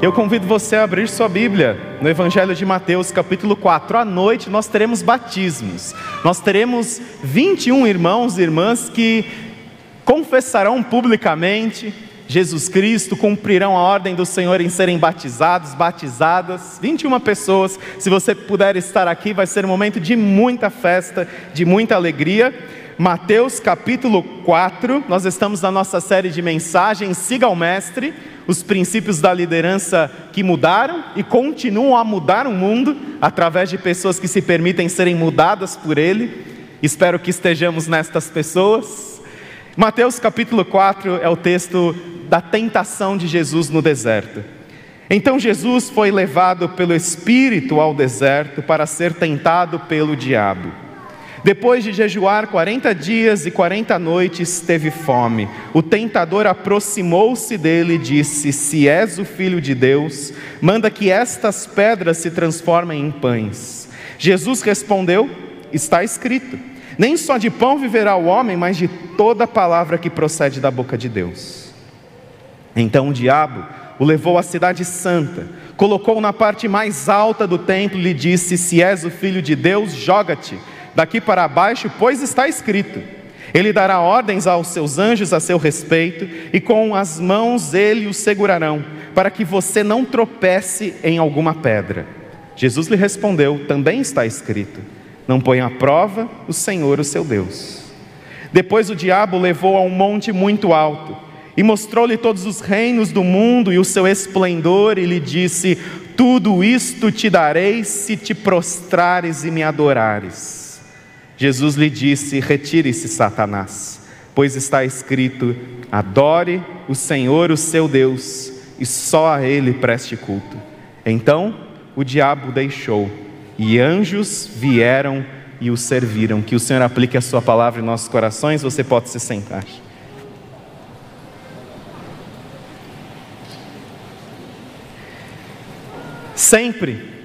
Eu convido você a abrir sua Bíblia no Evangelho de Mateus, capítulo 4. À noite nós teremos batismos. Nós teremos 21 irmãos e irmãs que confessarão publicamente Jesus Cristo, cumprirão a ordem do Senhor em serem batizados, batizadas. 21 pessoas. Se você puder estar aqui, vai ser um momento de muita festa, de muita alegria. Mateus capítulo 4, nós estamos na nossa série de mensagens Siga o Mestre os princípios da liderança que mudaram e continuam a mudar o mundo através de pessoas que se permitem serem mudadas por Ele. Espero que estejamos nestas pessoas. Mateus capítulo 4 é o texto da tentação de Jesus no deserto. Então Jesus foi levado pelo Espírito ao deserto para ser tentado pelo diabo. Depois de jejuar 40 dias e 40 noites, teve fome. O tentador aproximou-se dele e disse: Se és o filho de Deus, manda que estas pedras se transformem em pães. Jesus respondeu: Está escrito: Nem só de pão viverá o homem, mas de toda palavra que procede da boca de Deus. Então o diabo o levou à cidade santa, colocou na parte mais alta do templo e lhe disse: Se és o filho de Deus, joga-te daqui para baixo, pois está escrito: Ele dará ordens aos seus anjos a seu respeito, e com as mãos ele o segurarão, para que você não tropece em alguma pedra. Jesus lhe respondeu: Também está escrito: Não ponha à prova o Senhor, o seu Deus. Depois o diabo levou a um monte muito alto e mostrou-lhe todos os reinos do mundo e o seu esplendor, e lhe disse: Tudo isto te darei se te prostrares e me adorares. Jesus lhe disse: Retire-se, Satanás, pois está escrito: Adore o Senhor, o seu Deus, e só a Ele preste culto. Então o diabo deixou, e anjos vieram e o serviram. Que o Senhor aplique a Sua palavra em nossos corações. Você pode se sentar. Sempre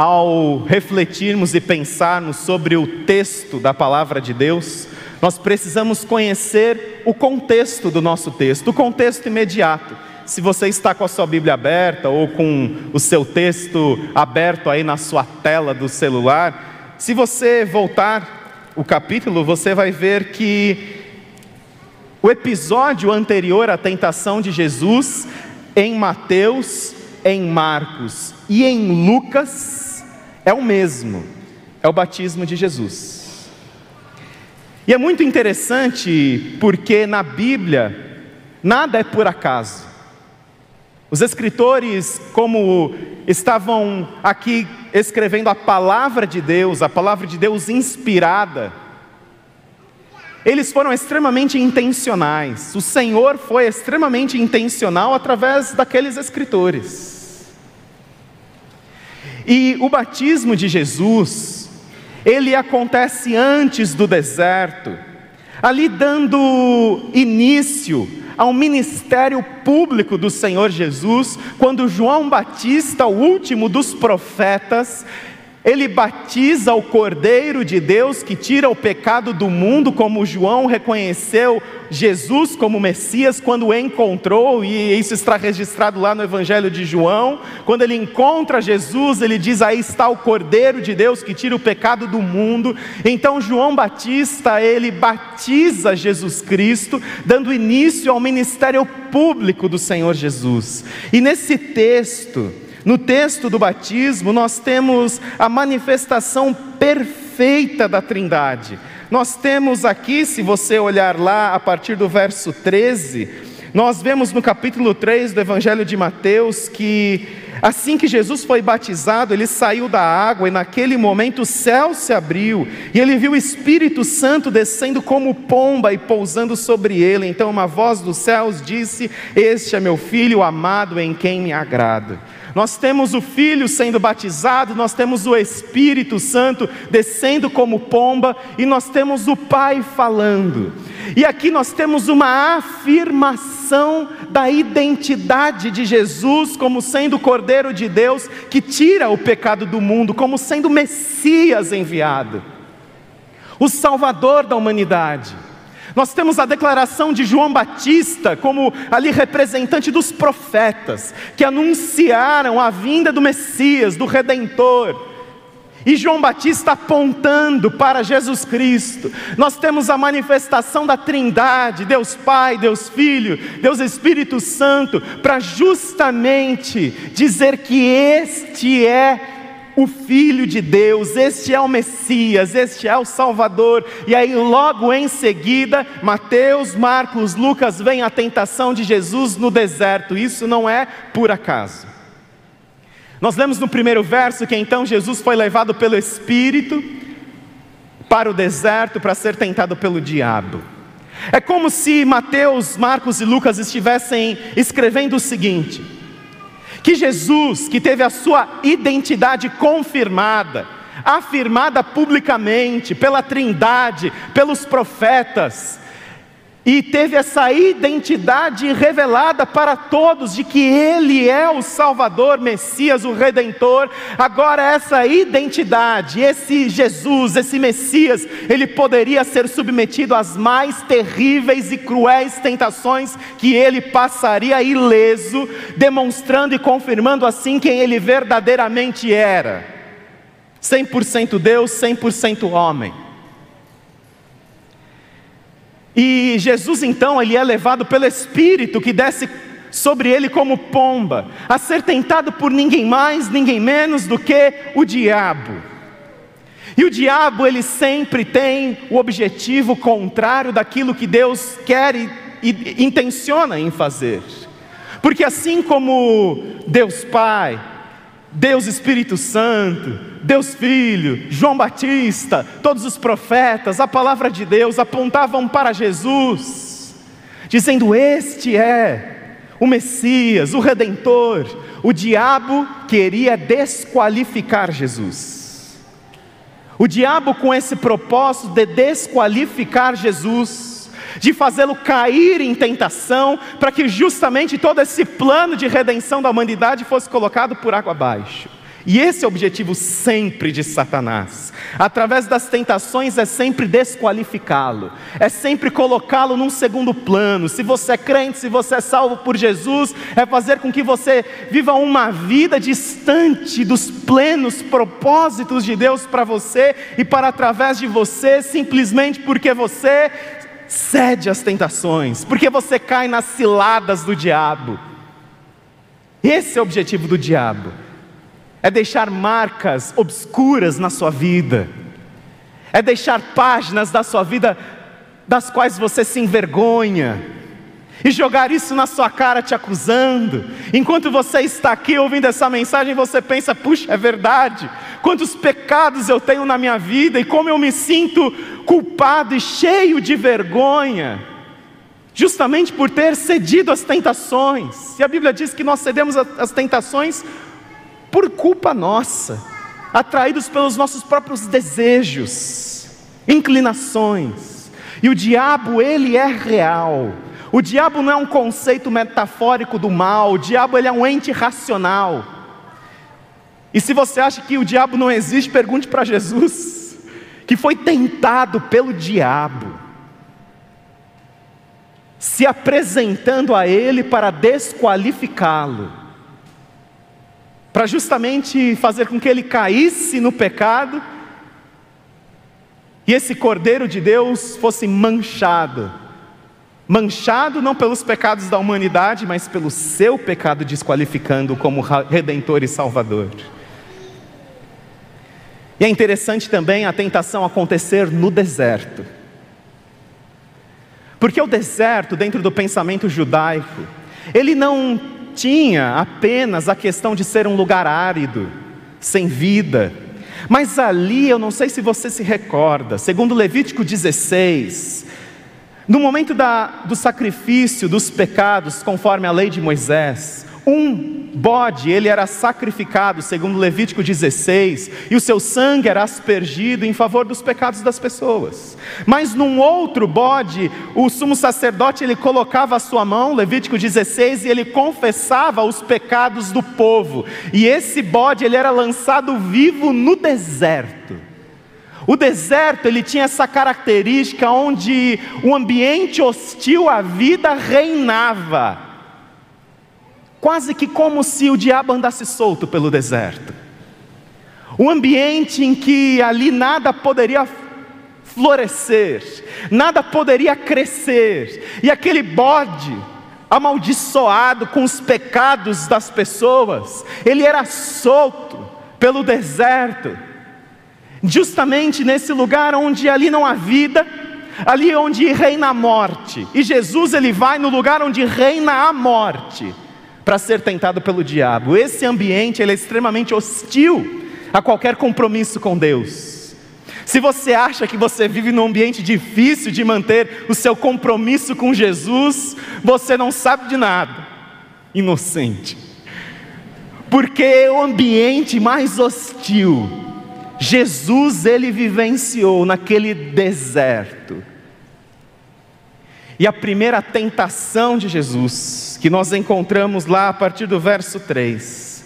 ao refletirmos e pensarmos sobre o texto da palavra de Deus, nós precisamos conhecer o contexto do nosso texto, o contexto imediato. Se você está com a sua Bíblia aberta ou com o seu texto aberto aí na sua tela do celular, se você voltar o capítulo, você vai ver que o episódio anterior à tentação de Jesus, em Mateus, em Marcos e em Lucas, é o mesmo, é o batismo de Jesus. E é muito interessante porque na Bíblia nada é por acaso. Os escritores, como estavam aqui escrevendo a palavra de Deus, a palavra de Deus inspirada, eles foram extremamente intencionais. O Senhor foi extremamente intencional através daqueles escritores. E o batismo de Jesus, ele acontece antes do deserto, ali dando início ao ministério público do Senhor Jesus, quando João Batista, o último dos profetas, ele batiza o Cordeiro de Deus que tira o pecado do mundo, como João reconheceu Jesus como Messias quando o encontrou, e isso está registrado lá no Evangelho de João. Quando ele encontra Jesus, ele diz: Aí está o Cordeiro de Deus que tira o pecado do mundo. Então, João Batista, ele batiza Jesus Cristo, dando início ao ministério público do Senhor Jesus. E nesse texto, no texto do batismo, nós temos a manifestação perfeita da Trindade. Nós temos aqui, se você olhar lá a partir do verso 13, nós vemos no capítulo 3 do Evangelho de Mateus que assim que Jesus foi batizado, ele saiu da água e naquele momento o céu se abriu e ele viu o Espírito Santo descendo como pomba e pousando sobre ele. Então uma voz dos céus disse: Este é meu filho amado em quem me agrado. Nós temos o Filho sendo batizado, nós temos o Espírito Santo descendo como pomba, e nós temos o Pai falando. E aqui nós temos uma afirmação da identidade de Jesus como sendo o Cordeiro de Deus que tira o pecado do mundo, como sendo o Messias enviado, o Salvador da humanidade. Nós temos a declaração de João Batista como ali representante dos profetas, que anunciaram a vinda do Messias, do Redentor. E João Batista apontando para Jesus Cristo. Nós temos a manifestação da Trindade, Deus Pai, Deus Filho, Deus Espírito Santo, para justamente dizer que este é o Filho de Deus, este é o Messias, este é o Salvador. E aí, logo em seguida, Mateus, Marcos, Lucas vem a tentação de Jesus no deserto. Isso não é por acaso. Nós lemos no primeiro verso que então Jesus foi levado pelo Espírito para o deserto para ser tentado pelo diabo. É como se Mateus, Marcos e Lucas estivessem escrevendo o seguinte: que Jesus, que teve a sua identidade confirmada, afirmada publicamente pela Trindade, pelos profetas, e teve essa identidade revelada para todos de que Ele é o Salvador, Messias, o Redentor. Agora, essa identidade, esse Jesus, esse Messias, ele poderia ser submetido às mais terríveis e cruéis tentações que ele passaria ileso, demonstrando e confirmando assim quem ele verdadeiramente era: 100% Deus, 100% homem. E Jesus então, ele é levado pelo Espírito que desce sobre ele como pomba, a ser tentado por ninguém mais, ninguém menos do que o diabo. E o diabo, ele sempre tem o objetivo contrário daquilo que Deus quer e, e intenciona em fazer. Porque assim como Deus Pai, Deus Espírito Santo, Deus Filho, João Batista, todos os profetas, a palavra de Deus apontavam para Jesus, dizendo: Este é o Messias, o Redentor. O diabo queria desqualificar Jesus. O diabo, com esse propósito de desqualificar Jesus, de fazê-lo cair em tentação, para que justamente todo esse plano de redenção da humanidade fosse colocado por água abaixo. E esse é o objetivo sempre de Satanás. Através das tentações é sempre desqualificá-lo, é sempre colocá-lo num segundo plano. Se você é crente, se você é salvo por Jesus, é fazer com que você viva uma vida distante dos plenos propósitos de Deus para você e para através de você, simplesmente porque você cede às tentações, porque você cai nas ciladas do diabo. Esse é o objetivo do diabo é deixar marcas obscuras na sua vida, é deixar páginas da sua vida das quais você se envergonha, e jogar isso na sua cara te acusando. Enquanto você está aqui ouvindo essa mensagem, você pensa: puxa, é verdade. Quantos pecados eu tenho na minha vida e como eu me sinto culpado e cheio de vergonha, justamente por ter cedido às tentações. E a Bíblia diz que nós cedemos às tentações por culpa nossa, atraídos pelos nossos próprios desejos, inclinações. E o diabo, ele é real. O diabo não é um conceito metafórico do mal, o diabo ele é um ente racional. E se você acha que o diabo não existe, pergunte para Jesus, que foi tentado pelo diabo, se apresentando a ele para desqualificá-lo para justamente fazer com que ele caísse no pecado e esse Cordeiro de Deus fosse manchado. Manchado não pelos pecados da humanidade, mas pelo seu pecado, desqualificando como redentor e salvador. E é interessante também a tentação acontecer no deserto. Porque o deserto, dentro do pensamento judaico, ele não tinha apenas a questão de ser um lugar árido, sem vida. Mas ali, eu não sei se você se recorda, segundo Levítico 16, no momento da, do sacrifício dos pecados, conforme a lei de Moisés, um bode, ele era sacrificado, segundo Levítico 16, e o seu sangue era aspergido em favor dos pecados das pessoas. Mas num outro bode, o sumo sacerdote ele colocava a sua mão, Levítico 16, e ele confessava os pecados do povo. E esse bode ele era lançado vivo no deserto. O deserto, ele tinha essa característica onde o ambiente hostil à vida reinava. Quase que como se o diabo andasse solto pelo deserto. Um ambiente em que ali nada poderia florescer, nada poderia crescer, e aquele bode, amaldiçoado com os pecados das pessoas, ele era solto pelo deserto, justamente nesse lugar onde ali não há vida, ali onde reina a morte, e Jesus ele vai no lugar onde reina a morte, para ser tentado pelo diabo. Esse ambiente ele é extremamente hostil a qualquer compromisso com Deus. Se você acha que você vive num ambiente difícil de manter o seu compromisso com Jesus, você não sabe de nada, inocente. Porque o ambiente mais hostil, Jesus ele vivenciou naquele deserto. E a primeira tentação de Jesus, que nós encontramos lá a partir do verso 3,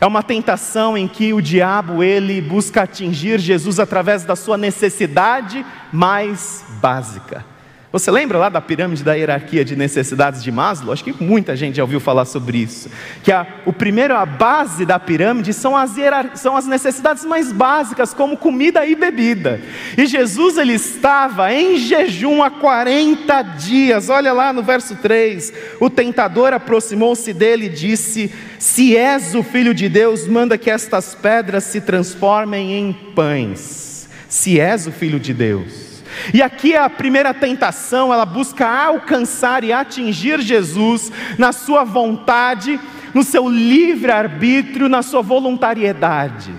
é uma tentação em que o diabo ele busca atingir Jesus através da sua necessidade mais básica. Você lembra lá da pirâmide da hierarquia de necessidades de Maslow? Acho que muita gente já ouviu falar sobre isso. Que a, o primeiro, a base da pirâmide são as, são as necessidades mais básicas, como comida e bebida. E Jesus ele estava em jejum há 40 dias. Olha lá no verso 3. O tentador aproximou-se dele e disse: Se és o filho de Deus, manda que estas pedras se transformem em pães. Se és o filho de Deus. E aqui a primeira tentação, ela busca alcançar e atingir Jesus na sua vontade, no seu livre-arbítrio, na sua voluntariedade.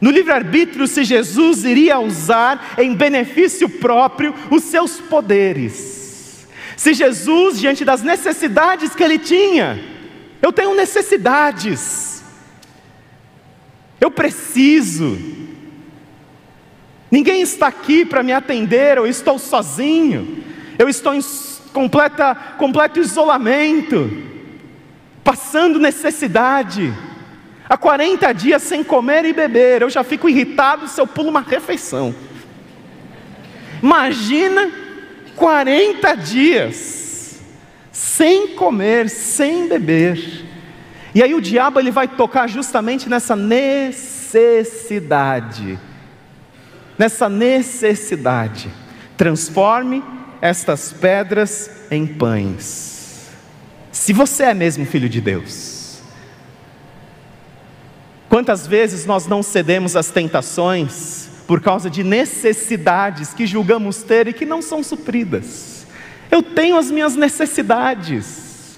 No livre-arbítrio, se Jesus iria usar em benefício próprio os seus poderes. Se Jesus, diante das necessidades que ele tinha, eu tenho necessidades, eu preciso, Ninguém está aqui para me atender, eu estou sozinho, eu estou em completa, completo isolamento, passando necessidade, há 40 dias sem comer e beber, eu já fico irritado se eu pulo uma refeição. Imagina 40 dias sem comer, sem beber. E aí o diabo ele vai tocar justamente nessa necessidade nessa necessidade. Transforme estas pedras em pães. Se você é mesmo filho de Deus, quantas vezes nós não cedemos às tentações por causa de necessidades que julgamos ter e que não são supridas? Eu tenho as minhas necessidades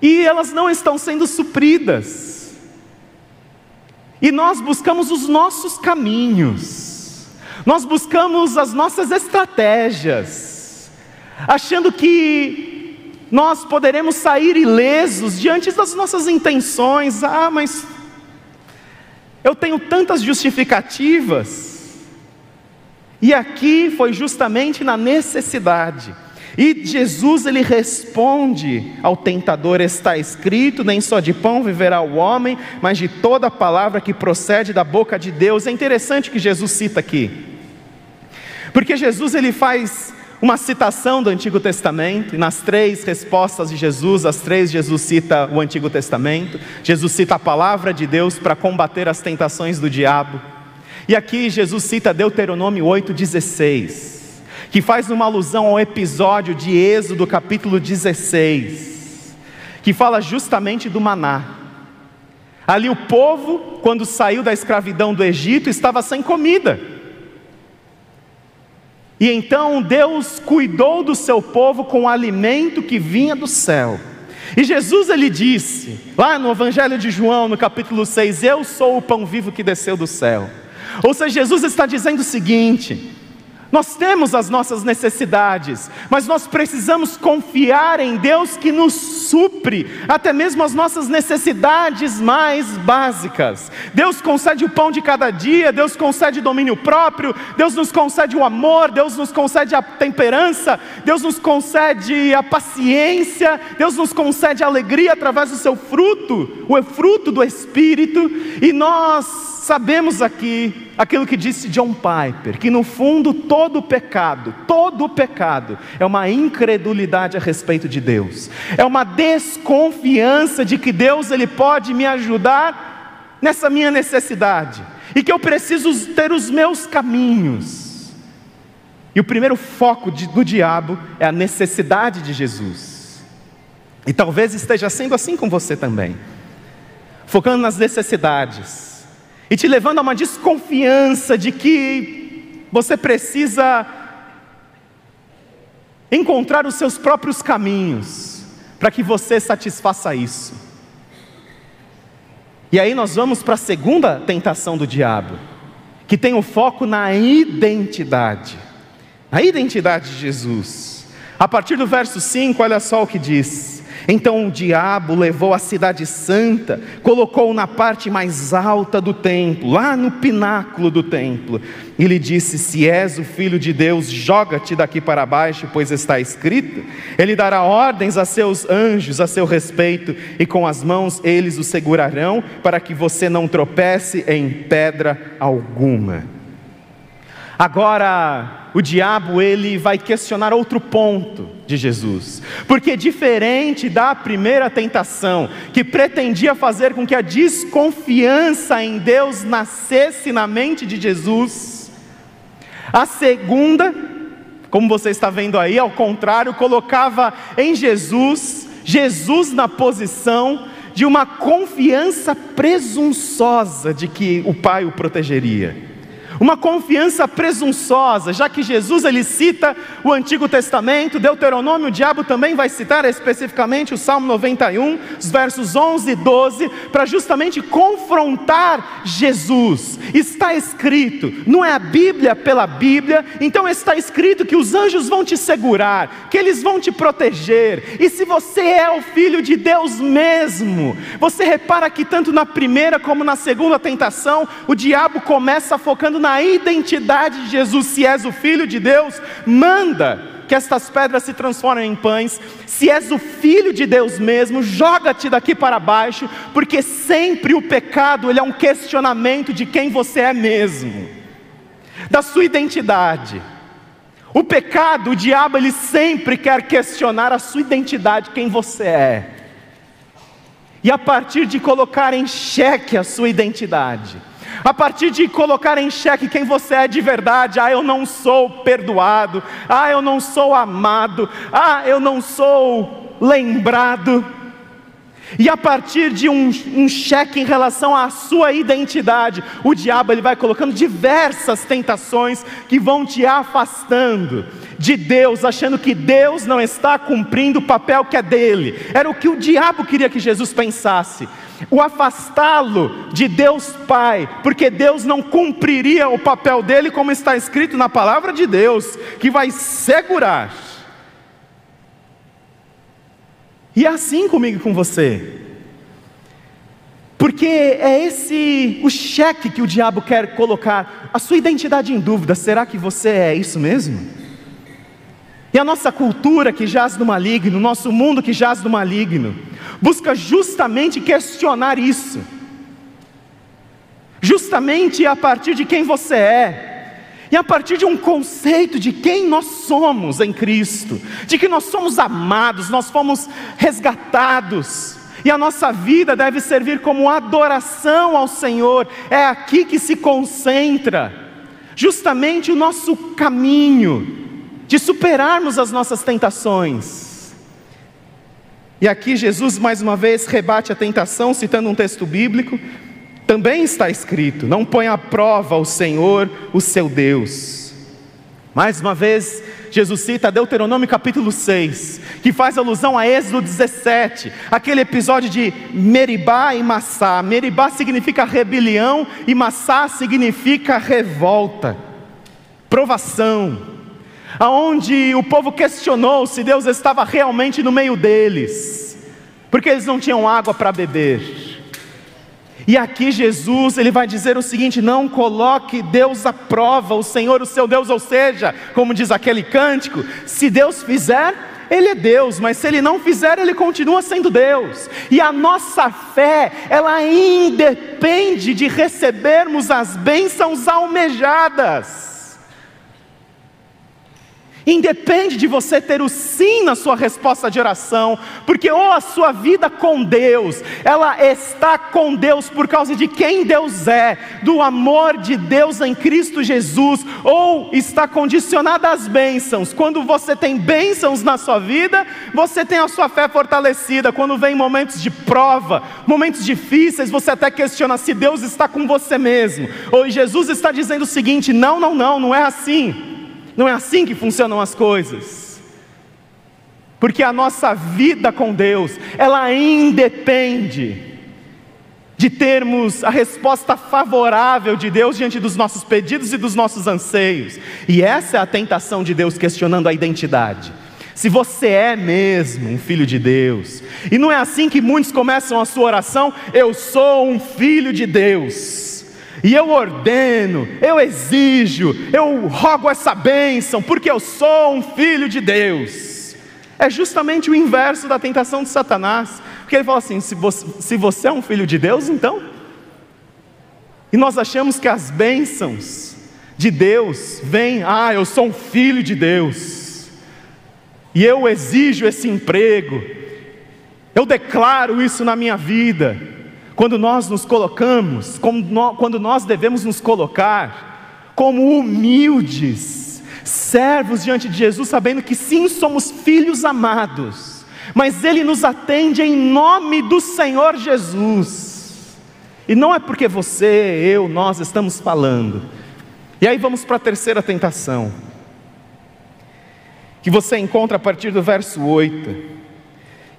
e elas não estão sendo supridas. E nós buscamos os nossos caminhos, nós buscamos as nossas estratégias, achando que nós poderemos sair ilesos diante das nossas intenções. Ah, mas eu tenho tantas justificativas. E aqui foi justamente na necessidade. E Jesus ele responde ao tentador: está escrito, nem só de pão viverá o homem, mas de toda palavra que procede da boca de Deus. É interessante que Jesus cita aqui, porque Jesus ele faz uma citação do Antigo Testamento, e nas três respostas de Jesus, as três Jesus cita o Antigo Testamento, Jesus cita a palavra de Deus para combater as tentações do diabo. E aqui Jesus cita Deuteronômio 8,16 que faz uma alusão ao episódio de Êxodo capítulo 16, que fala justamente do maná. Ali o povo, quando saiu da escravidão do Egito, estava sem comida. E então Deus cuidou do seu povo com o alimento que vinha do céu. E Jesus ele disse, lá no Evangelho de João, no capítulo 6, Eu sou o pão vivo que desceu do céu. Ou seja, Jesus está dizendo o seguinte: nós temos as nossas necessidades, mas nós precisamos confiar em Deus que nos supre até mesmo as nossas necessidades mais básicas. Deus concede o pão de cada dia, Deus concede domínio próprio, Deus nos concede o amor, Deus nos concede a temperança, Deus nos concede a paciência, Deus nos concede a alegria através do seu fruto, o fruto do Espírito, e nós sabemos aqui aquilo que disse John Piper, que no fundo todo pecado, todo pecado é uma incredulidade a respeito de Deus. É uma desconfiança de que Deus ele pode me ajudar nessa minha necessidade e que eu preciso ter os meus caminhos. E o primeiro foco de, do diabo é a necessidade de Jesus. E talvez esteja sendo assim com você também, focando nas necessidades e te levando a uma desconfiança de que você precisa encontrar os seus próprios caminhos para que você satisfaça isso. E aí nós vamos para a segunda tentação do diabo, que tem o foco na identidade. A identidade de Jesus. A partir do verso 5, olha só o que diz: então o diabo levou a cidade santa, colocou na parte mais alta do templo, lá no pináculo do templo, e lhe disse: Se és o filho de Deus, joga-te daqui para baixo, pois está escrito: Ele dará ordens a seus anjos a seu respeito, e com as mãos eles o segurarão, para que você não tropece em pedra alguma. Agora, o diabo ele vai questionar outro ponto de Jesus. Porque diferente da primeira tentação, que pretendia fazer com que a desconfiança em Deus nascesse na mente de Jesus, a segunda, como você está vendo aí, ao contrário, colocava em Jesus, Jesus na posição de uma confiança presunçosa de que o Pai o protegeria uma confiança presunçosa, já que Jesus ele cita o Antigo Testamento, Deuteronômio, o diabo também vai citar especificamente o Salmo 91, os versos 11 e 12, para justamente confrontar Jesus. Está escrito, não é a Bíblia pela Bíblia, então está escrito que os anjos vão te segurar, que eles vão te proteger, e se você é o filho de Deus mesmo, você repara que tanto na primeira como na segunda tentação, o diabo começa focando na identidade de Jesus, se és o Filho de Deus, manda que estas pedras se transformem em pães. Se és o filho de Deus mesmo, joga-te daqui para baixo, porque sempre o pecado ele é um questionamento de quem você é mesmo, da sua identidade. O pecado, o diabo, ele sempre quer questionar a sua identidade, quem você é. E a partir de colocar em xeque a sua identidade, a partir de colocar em xeque quem você é de verdade, ah, eu não sou perdoado, ah, eu não sou amado, ah, eu não sou lembrado. E a partir de um, um cheque em relação à sua identidade, o diabo ele vai colocando diversas tentações que vão te afastando de Deus, achando que Deus não está cumprindo o papel que é dele. Era o que o diabo queria que Jesus pensasse o afastá-lo de Deus Pai, porque Deus não cumpriria o papel dele, como está escrito na palavra de Deus, que vai segurar. E é assim comigo e com você. Porque é esse o cheque que o diabo quer colocar, a sua identidade em dúvida, será que você é isso mesmo? E a nossa cultura que jaz no maligno, o nosso mundo que jaz no maligno, busca justamente questionar isso. Justamente a partir de quem você é, e a partir de um conceito de quem nós somos em Cristo, de que nós somos amados, nós fomos resgatados, e a nossa vida deve servir como adoração ao Senhor, é aqui que se concentra justamente o nosso caminho, de superarmos as nossas tentações. E aqui Jesus mais uma vez rebate a tentação, citando um texto bíblico. Também está escrito: Não põe à prova o Senhor, o seu Deus. Mais uma vez, Jesus cita Deuteronômio capítulo 6, que faz alusão a Êxodo 17, aquele episódio de Meribá e Massá. Meribá significa rebelião e Massá significa revolta, provação aonde o povo questionou se Deus estava realmente no meio deles, porque eles não tinham água para beber. E aqui Jesus, ele vai dizer o seguinte: não coloque Deus à prova, o Senhor, o seu Deus, ou seja, como diz aquele cântico, se Deus fizer, Ele é Deus, mas se Ele não fizer, Ele continua sendo Deus. E a nossa fé, ela independe de recebermos as bênçãos almejadas. Independe de você ter o sim na sua resposta de oração, porque ou a sua vida com Deus, ela está com Deus por causa de quem Deus é, do amor de Deus em Cristo Jesus, ou está condicionada às bênçãos. Quando você tem bênçãos na sua vida, você tem a sua fé fortalecida. Quando vem momentos de prova, momentos difíceis, você até questiona se Deus está com você mesmo. Ou Jesus está dizendo o seguinte: não, não, não, não é assim. Não é assim que funcionam as coisas. Porque a nossa vida com Deus, ela independe de termos a resposta favorável de Deus diante dos nossos pedidos e dos nossos anseios. E essa é a tentação de Deus questionando a identidade. Se você é mesmo um filho de Deus, e não é assim que muitos começam a sua oração, eu sou um filho de Deus. E eu ordeno, eu exijo, eu rogo essa bênção, porque eu sou um filho de Deus. É justamente o inverso da tentação de Satanás. Porque ele fala assim: se você, se você é um filho de Deus, então. E nós achamos que as bênçãos de Deus vêm, ah, eu sou um filho de Deus, e eu exijo esse emprego, eu declaro isso na minha vida. Quando nós nos colocamos, quando nós devemos nos colocar como humildes, servos diante de Jesus, sabendo que sim, somos filhos amados, mas Ele nos atende em nome do Senhor Jesus, e não é porque você, eu, nós estamos falando. E aí vamos para a terceira tentação, que você encontra a partir do verso 8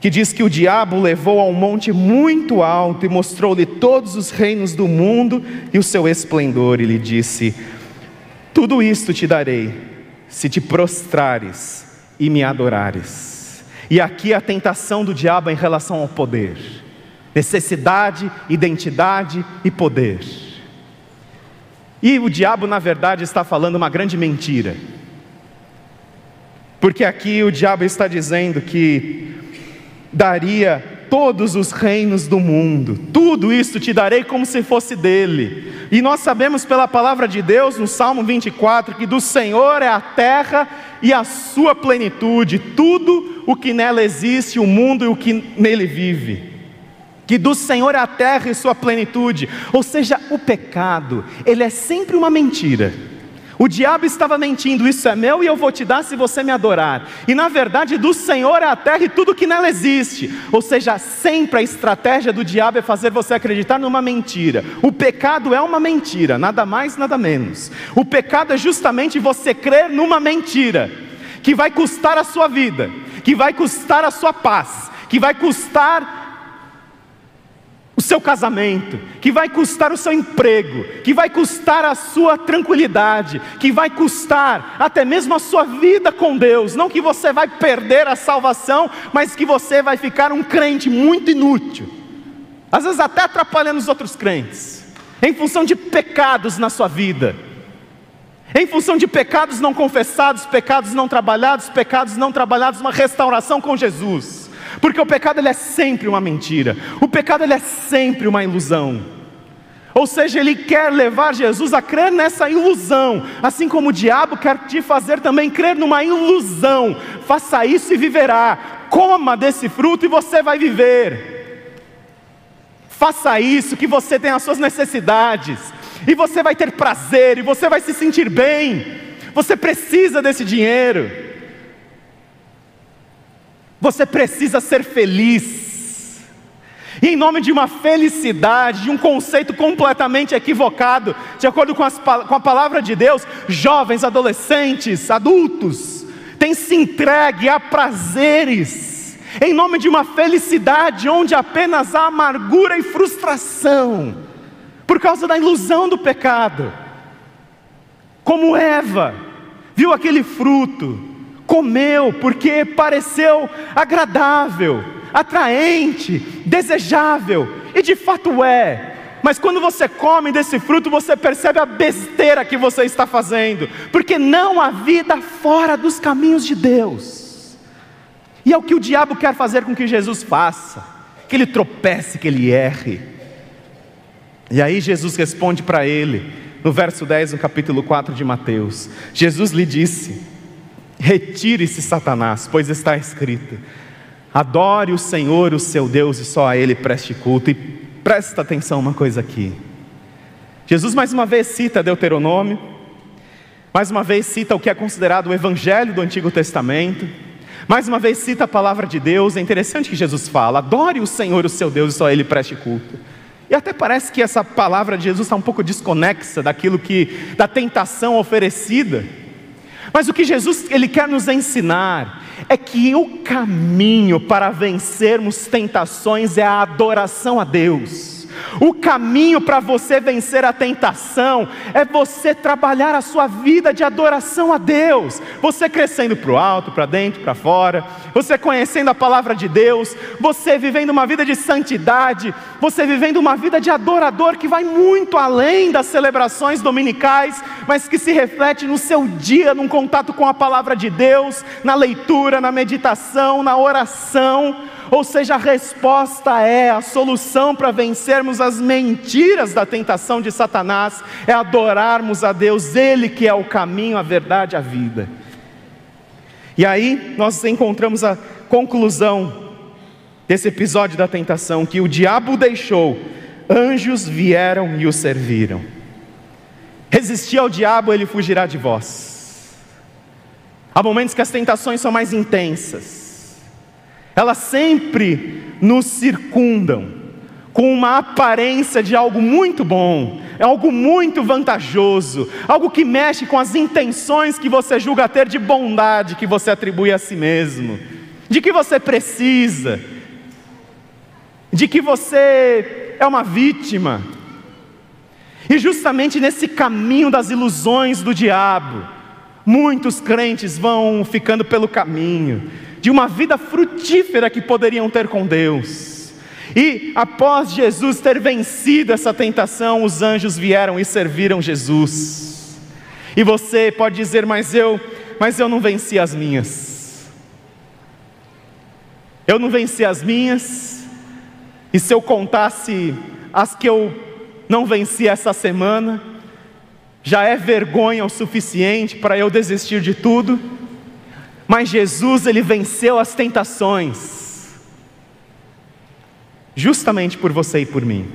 que diz que o diabo levou a um monte muito alto e mostrou-lhe todos os reinos do mundo e o seu esplendor, e lhe disse: Tudo isto te darei, se te prostrares e me adorares. E aqui a tentação do diabo em relação ao poder, necessidade, identidade e poder. E o diabo, na verdade, está falando uma grande mentira. Porque aqui o diabo está dizendo que daria todos os reinos do mundo, tudo isso te darei como se fosse dele. E nós sabemos pela palavra de Deus, no Salmo 24, que do Senhor é a terra e a sua plenitude, tudo o que nela existe, o mundo e o que nele vive. Que do Senhor é a terra e sua plenitude, ou seja, o pecado, ele é sempre uma mentira. O diabo estava mentindo: Isso é meu e eu vou te dar se você me adorar. E na verdade, do Senhor é a terra e tudo que nela existe. Ou seja, sempre a estratégia do diabo é fazer você acreditar numa mentira. O pecado é uma mentira, nada mais, nada menos. O pecado é justamente você crer numa mentira que vai custar a sua vida, que vai custar a sua paz, que vai custar seu casamento, que vai custar o seu emprego, que vai custar a sua tranquilidade, que vai custar até mesmo a sua vida com Deus. Não que você vai perder a salvação, mas que você vai ficar um crente muito inútil, às vezes até atrapalhando os outros crentes, em função de pecados na sua vida. Em função de pecados não confessados, pecados não trabalhados, pecados não trabalhados, uma restauração com Jesus. Porque o pecado ele é sempre uma mentira. O pecado ele é sempre uma ilusão. Ou seja, ele quer levar Jesus a crer nessa ilusão, assim como o diabo quer te fazer também crer numa ilusão. Faça isso e viverá. Coma desse fruto e você vai viver. Faça isso que você tem as suas necessidades e você vai ter prazer e você vai se sentir bem. Você precisa desse dinheiro. Você precisa ser feliz. E em nome de uma felicidade, de um conceito completamente equivocado, de acordo com, as, com a palavra de Deus, jovens, adolescentes, adultos, têm se entregue a prazeres, em nome de uma felicidade onde apenas há amargura e frustração, por causa da ilusão do pecado. Como Eva viu aquele fruto, comeu porque pareceu agradável, atraente, desejável, e de fato é. Mas quando você come desse fruto, você percebe a besteira que você está fazendo, porque não há vida fora dos caminhos de Deus. E é o que o diabo quer fazer com que Jesus faça, que ele tropece, que ele erre. E aí Jesus responde para ele, no verso 10 do capítulo 4 de Mateus: Jesus lhe disse: Retire-se, Satanás, pois está escrito: Adore o Senhor, o seu Deus, e só a Ele preste culto. E presta atenção uma coisa aqui. Jesus mais uma vez cita Deuteronômio, mais uma vez cita o que é considerado o Evangelho do Antigo Testamento, mais uma vez cita a palavra de Deus. É interessante que Jesus fala: adore o Senhor, o seu Deus, e só a Ele preste culto. E até parece que essa palavra de Jesus está um pouco desconexa daquilo que, da tentação oferecida. Mas o que Jesus ele quer nos ensinar é que o caminho para vencermos tentações é a adoração a Deus. O caminho para você vencer a tentação é você trabalhar a sua vida de adoração a Deus. Você crescendo para o alto, para dentro, para fora, você conhecendo a palavra de Deus, você vivendo uma vida de santidade, você vivendo uma vida de adorador que vai muito além das celebrações dominicais, mas que se reflete no seu dia, num contato com a palavra de Deus, na leitura, na meditação, na oração. Ou seja, a resposta é, a solução para vencermos as mentiras da tentação de Satanás é adorarmos a Deus, Ele que é o caminho, a verdade, a vida. E aí nós encontramos a conclusão desse episódio da tentação: que o diabo deixou, anjos vieram e o serviram. Resistir ao diabo, ele fugirá de vós. Há momentos que as tentações são mais intensas elas sempre nos circundam com uma aparência de algo muito bom, é algo muito vantajoso, algo que mexe com as intenções que você julga ter de bondade que você atribui a si mesmo, de que você precisa, de que você é uma vítima. E justamente nesse caminho das ilusões do diabo, muitos crentes vão ficando pelo caminho, de uma vida frutífera que poderiam ter com Deus. E após Jesus ter vencido essa tentação, os anjos vieram e serviram Jesus. E você pode dizer, mas eu, mas eu não venci as minhas. Eu não venci as minhas. E se eu contasse as que eu não venci essa semana, já é vergonha o suficiente para eu desistir de tudo. Mas Jesus, ele venceu as tentações, justamente por você e por mim.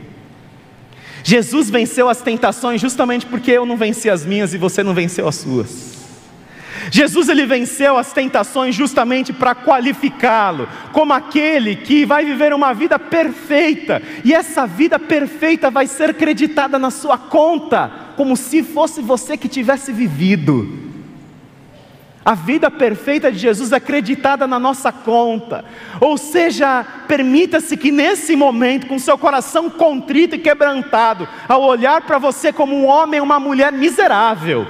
Jesus venceu as tentações justamente porque eu não venci as minhas e você não venceu as suas. Jesus ele venceu as tentações justamente para qualificá-lo como aquele que vai viver uma vida perfeita, e essa vida perfeita vai ser creditada na sua conta, como se fosse você que tivesse vivido. A vida perfeita de Jesus é acreditada na nossa conta. Ou seja, permita-se que nesse momento, com seu coração contrito e quebrantado, ao olhar para você como um homem, uma mulher miserável,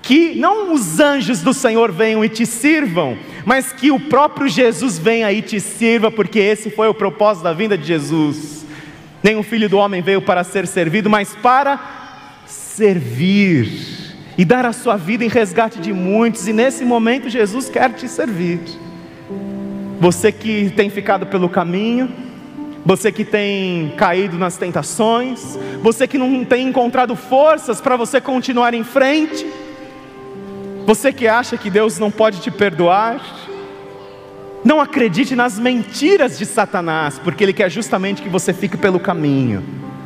que não os anjos do Senhor venham e te sirvam, mas que o próprio Jesus venha e te sirva, porque esse foi o propósito da vinda de Jesus. O filho do homem veio para ser servido, mas para servir e dar a sua vida em resgate de muitos, e nesse momento Jesus quer te servir. Você que tem ficado pelo caminho, você que tem caído nas tentações, você que não tem encontrado forças para você continuar em frente, você que acha que Deus não pode te perdoar, não acredite nas mentiras de Satanás, porque ele quer justamente que você fique pelo caminho.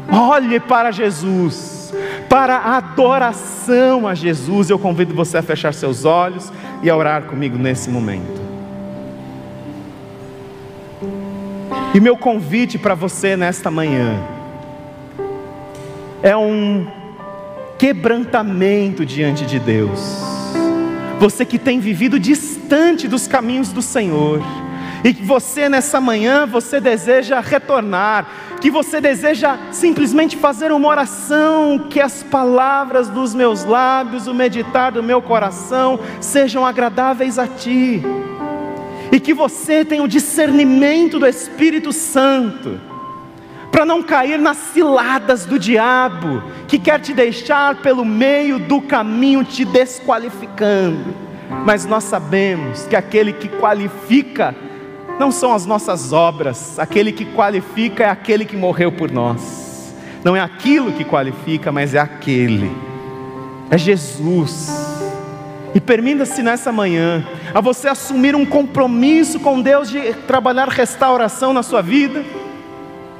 Olhe para Jesus para adoração a Jesus. Eu convido você a fechar seus olhos e a orar comigo nesse momento. E meu convite para você nesta manhã é um quebrantamento diante de Deus. Você que tem vivido distante dos caminhos do Senhor, e que você nessa manhã você deseja retornar, que você deseja simplesmente fazer uma oração, que as palavras dos meus lábios, o meditar do meu coração sejam agradáveis a Ti, e que você tenha o discernimento do Espírito Santo, para não cair nas ciladas do diabo, que quer te deixar pelo meio do caminho, te desqualificando. Mas nós sabemos que aquele que qualifica, não são as nossas obras, aquele que qualifica é aquele que morreu por nós. Não é aquilo que qualifica, mas é aquele. É Jesus. E permita-se nessa manhã a você assumir um compromisso com Deus de trabalhar restauração na sua vida,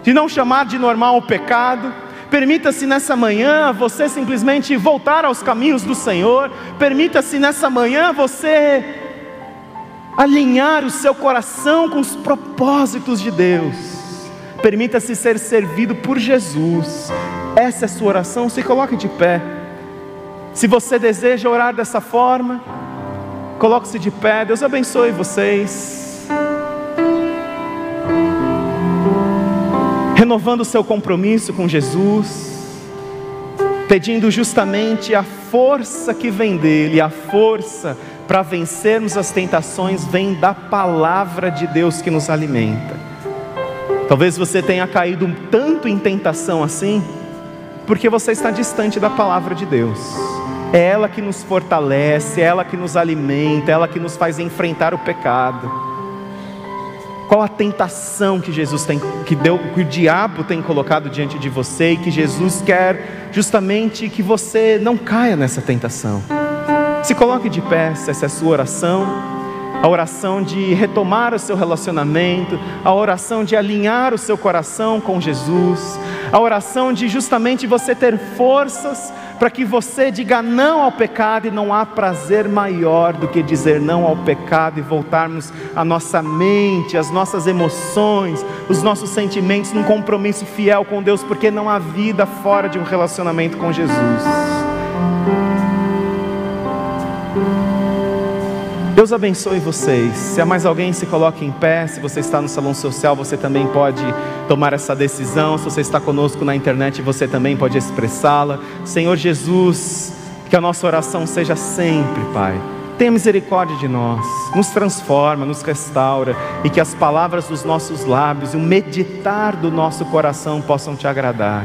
de não chamar de normal o pecado. Permita-se nessa manhã você simplesmente voltar aos caminhos do Senhor. Permita-se nessa manhã você alinhar o seu coração com os propósitos de Deus. Permita-se ser servido por Jesus. Essa é a sua oração. Se coloque de pé. Se você deseja orar dessa forma, coloque-se de pé. Deus abençoe vocês. Renovando o seu compromisso com Jesus, pedindo justamente a força que vem dele, a força para vencermos as tentações vem da palavra de Deus que nos alimenta. Talvez você tenha caído tanto em tentação assim, porque você está distante da palavra de Deus. É ela que nos fortalece, é ela que nos alimenta, é ela que nos faz enfrentar o pecado. Qual a tentação que Jesus tem, que, deu, que o diabo tem colocado diante de você e que Jesus quer justamente que você não caia nessa tentação? Se coloque de pé, se essa é a sua oração, a oração de retomar o seu relacionamento, a oração de alinhar o seu coração com Jesus, a oração de justamente você ter forças para que você diga não ao pecado e não há prazer maior do que dizer não ao pecado e voltarmos a nossa mente, as nossas emoções, os nossos sentimentos num compromisso fiel com Deus, porque não há vida fora de um relacionamento com Jesus. Deus abençoe vocês. Se há mais alguém, se coloque em pé. Se você está no salão social, você também pode tomar essa decisão. Se você está conosco na internet, você também pode expressá-la. Senhor Jesus, que a nossa oração seja sempre, Pai. Tenha misericórdia de nós, nos transforma, nos restaura e que as palavras dos nossos lábios e o meditar do nosso coração possam te agradar.